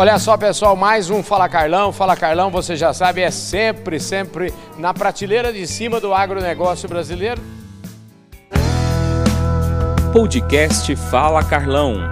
Olha só, pessoal, mais um Fala Carlão. Fala Carlão, você já sabe, é sempre, sempre na prateleira de cima do agronegócio brasileiro. Podcast Fala Carlão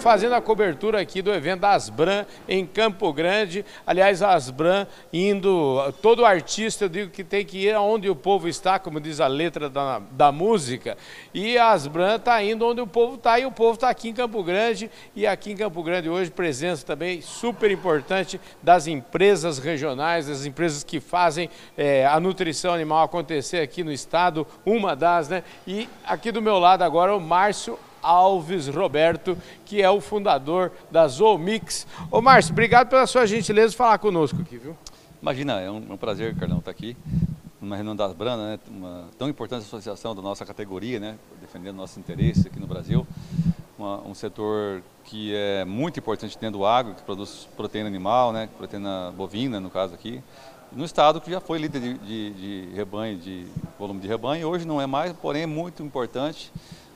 fazendo a cobertura aqui do evento da Asbran em Campo Grande. Aliás, a Asbran indo, todo artista eu digo que tem que ir aonde o povo está, como diz a letra da, da música. E a Asbran está indo onde o povo está e o povo está aqui em Campo Grande. E aqui em Campo Grande hoje presença também super importante das empresas regionais, das empresas que fazem é, a nutrição animal acontecer aqui no estado, uma das, né? E aqui do meu lado agora o Márcio Alves Roberto, que é o fundador da Zoomix. Ô Márcio, obrigado pela sua gentileza de falar conosco aqui, viu? Imagina, é um, é um prazer, Carlão, estar aqui numa reunião das Brana, né, uma tão importante associação da nossa categoria, né, defendendo nossos interesses aqui no Brasil. Uma, um setor que é muito importante dentro do agro, que produz proteína animal, né, proteína bovina, no caso aqui. No estado que já foi líder de, de, de rebanho, de volume de rebanho, hoje não é mais, porém é muito importante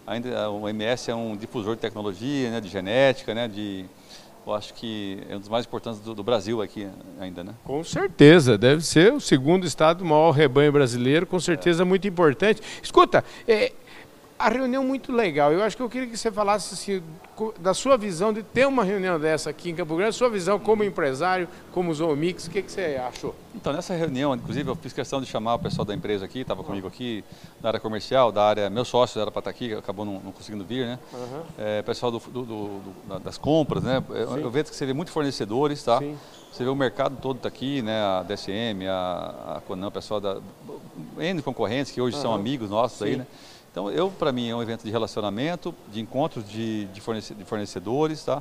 ainda o MS é um difusor de tecnologia, né, de genética, né, de eu acho que é um dos mais importantes do, do, Brasil aqui ainda, né? Com certeza, deve ser o segundo estado do maior rebanho brasileiro, com certeza é. muito importante. Escuta, é, a reunião muito legal. Eu acho que eu queria que você falasse assim, da sua visão de ter uma reunião dessa aqui em Campo Grande, sua visão como empresário, como Zoomix, o que, que você achou? Então, nessa reunião, inclusive, eu fiz questão de chamar o pessoal da empresa aqui, estava comigo aqui, da área comercial, da área, meu sócio era para estar aqui, acabou não, não conseguindo vir, né? Uhum. É, pessoal do, do, do, das compras, né? Eu, eu, vejo que você vê muitos fornecedores, tá? Sim. Você vê o mercado todo está aqui, né? A DSM, a, a Conan, o pessoal da... N concorrentes que hoje uhum. são amigos nossos Sim. aí, né? Então, eu, para mim, é um evento de relacionamento, de encontros de, de fornecedores, tá?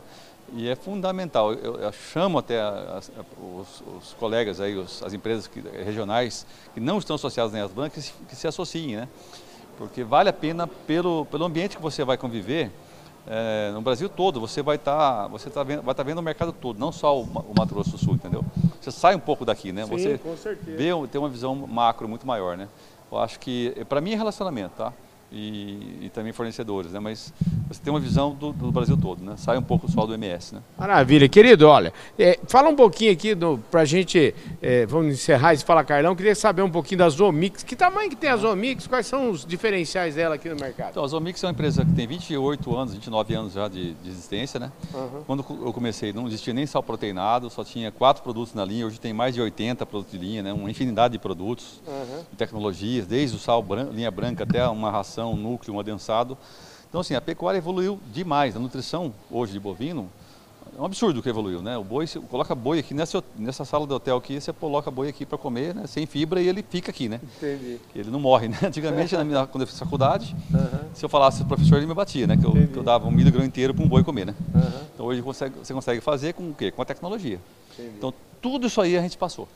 E é fundamental. Eu, eu chamo até as, os, os, colegas aí, os, as empresas que, regionais que não estão associadas nem às bancas, que, que se associem, né? Porque vale a pena pelo, pelo ambiente que você vai conviver, é, no Brasil todo, você vai estar tá, você tá vendo, vai estar tá vendo o mercado todo, não só o, o, Mato Grosso do Sul, entendeu? Você sai um pouco daqui, né? Sim, você com certeza. vê, tem uma visão macro muito maior, né? Eu acho que, para mim, é relacionamento, tá? E, e, também fornecedores, né? Mas você tem uma visão do, do, Brasil todo, né? Sai um pouco só do MS, né? Maravilha, querido. Olha, é, fala um pouquinho aqui para a gente, é, vamos encerrar esse Fala Carlão. Queria saber um pouquinho da Zomix. Que tamanho que tem a Zomix? Quais são os diferenciais dela aqui no mercado? Então, a Zomix é uma empresa que tem 28 anos, 29 anos já de, de existência, né? Uhum. Quando eu comecei, não existia nem sal proteinado, só tinha quatro produtos na linha. Hoje tem mais de 80 produtos de linha, né? Uma infinidade de produtos, uhum. de tecnologias, desde o sal branco, linha branca até uma ração um núcleo, um adensado. Então, assim, a pecuária evoluiu demais. A nutrição hoje de bovino é um absurdo que evoluiu, né? O boi, você coloca boi aqui nessa, nessa sala do hotel aqui, você coloca boi aqui para comer, né? Sem fibra e ele fica aqui, né? Entendi. Ele não morre, né? Antigamente, na minha, quando eu fiz faculdade, uhum. se eu falasse pro professor, ele me batia, né? Que eu, que eu dava um milho grão inteiro para um boi comer, né? Uhum. Então hoje você consegue, você consegue fazer com o quê? Com a tecnologia. Entendi. Então tudo isso aí a gente passou.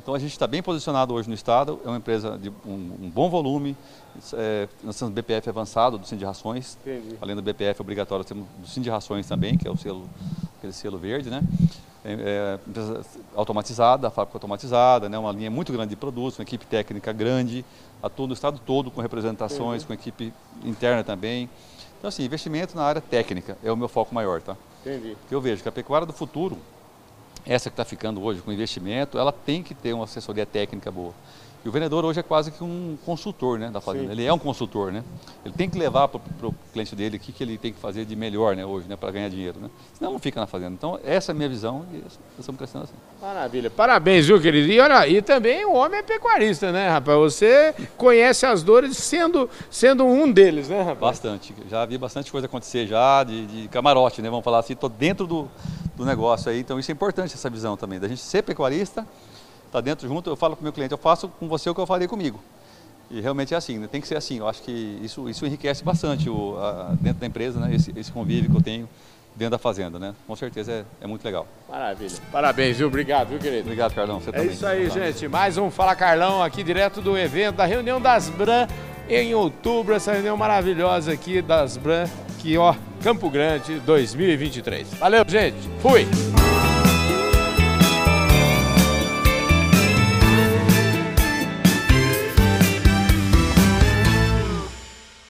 Então a gente está bem posicionado hoje no estado, é uma empresa de um, um bom volume, é, nós temos BPF avançado do Cindy Rações, Entendi. além do BPF obrigatório, temos do Cindy Rações também, que é o selo, aquele selo verde, né? É, é, empresa automatizada, fábrica automatizada, né? uma linha muito grande de produtos, uma equipe técnica grande, atua no estado todo com representações, Entendi. com equipe interna também. Então assim, investimento na área técnica é o meu foco maior, tá? Entendi. Eu vejo que a pecuária do futuro essa que está ficando hoje com investimento, ela tem que ter uma assessoria técnica boa. E o vendedor hoje é quase que um consultor né, da fazenda. Sim. Ele é um consultor, né? Ele tem que levar para o cliente dele o que, que ele tem que fazer de melhor né, hoje, né, para ganhar dinheiro. Né? Senão não fica na fazenda. Então, essa é a minha visão e estamos crescendo assim. Maravilha. Parabéns, viu, querido? E, olha, e também o homem é pecuarista, né, rapaz? Você conhece as dores sendo, sendo um deles, né, rapaz? Bastante. Já vi bastante coisa acontecer já, de, de camarote, né? Vamos falar assim, estou dentro do, do negócio aí. Então, isso é importante, essa visão também, da gente ser pecuarista está dentro junto, eu falo para o meu cliente, eu faço com você o que eu faria comigo. E realmente é assim, né? tem que ser assim. Eu acho que isso, isso enriquece bastante o, a, dentro da empresa, né? esse, esse convívio que eu tenho dentro da fazenda, né? Com certeza é, é, muito legal. Maravilha. Parabéns, viu? Obrigado, viu, querido? Obrigado, Carlão. Você é também. isso aí, gente. Mais um Fala Carlão aqui direto do evento da reunião das Bran em outubro. Essa reunião maravilhosa aqui das Bran, que ó, Campo Grande 2023. Valeu, gente. Fui.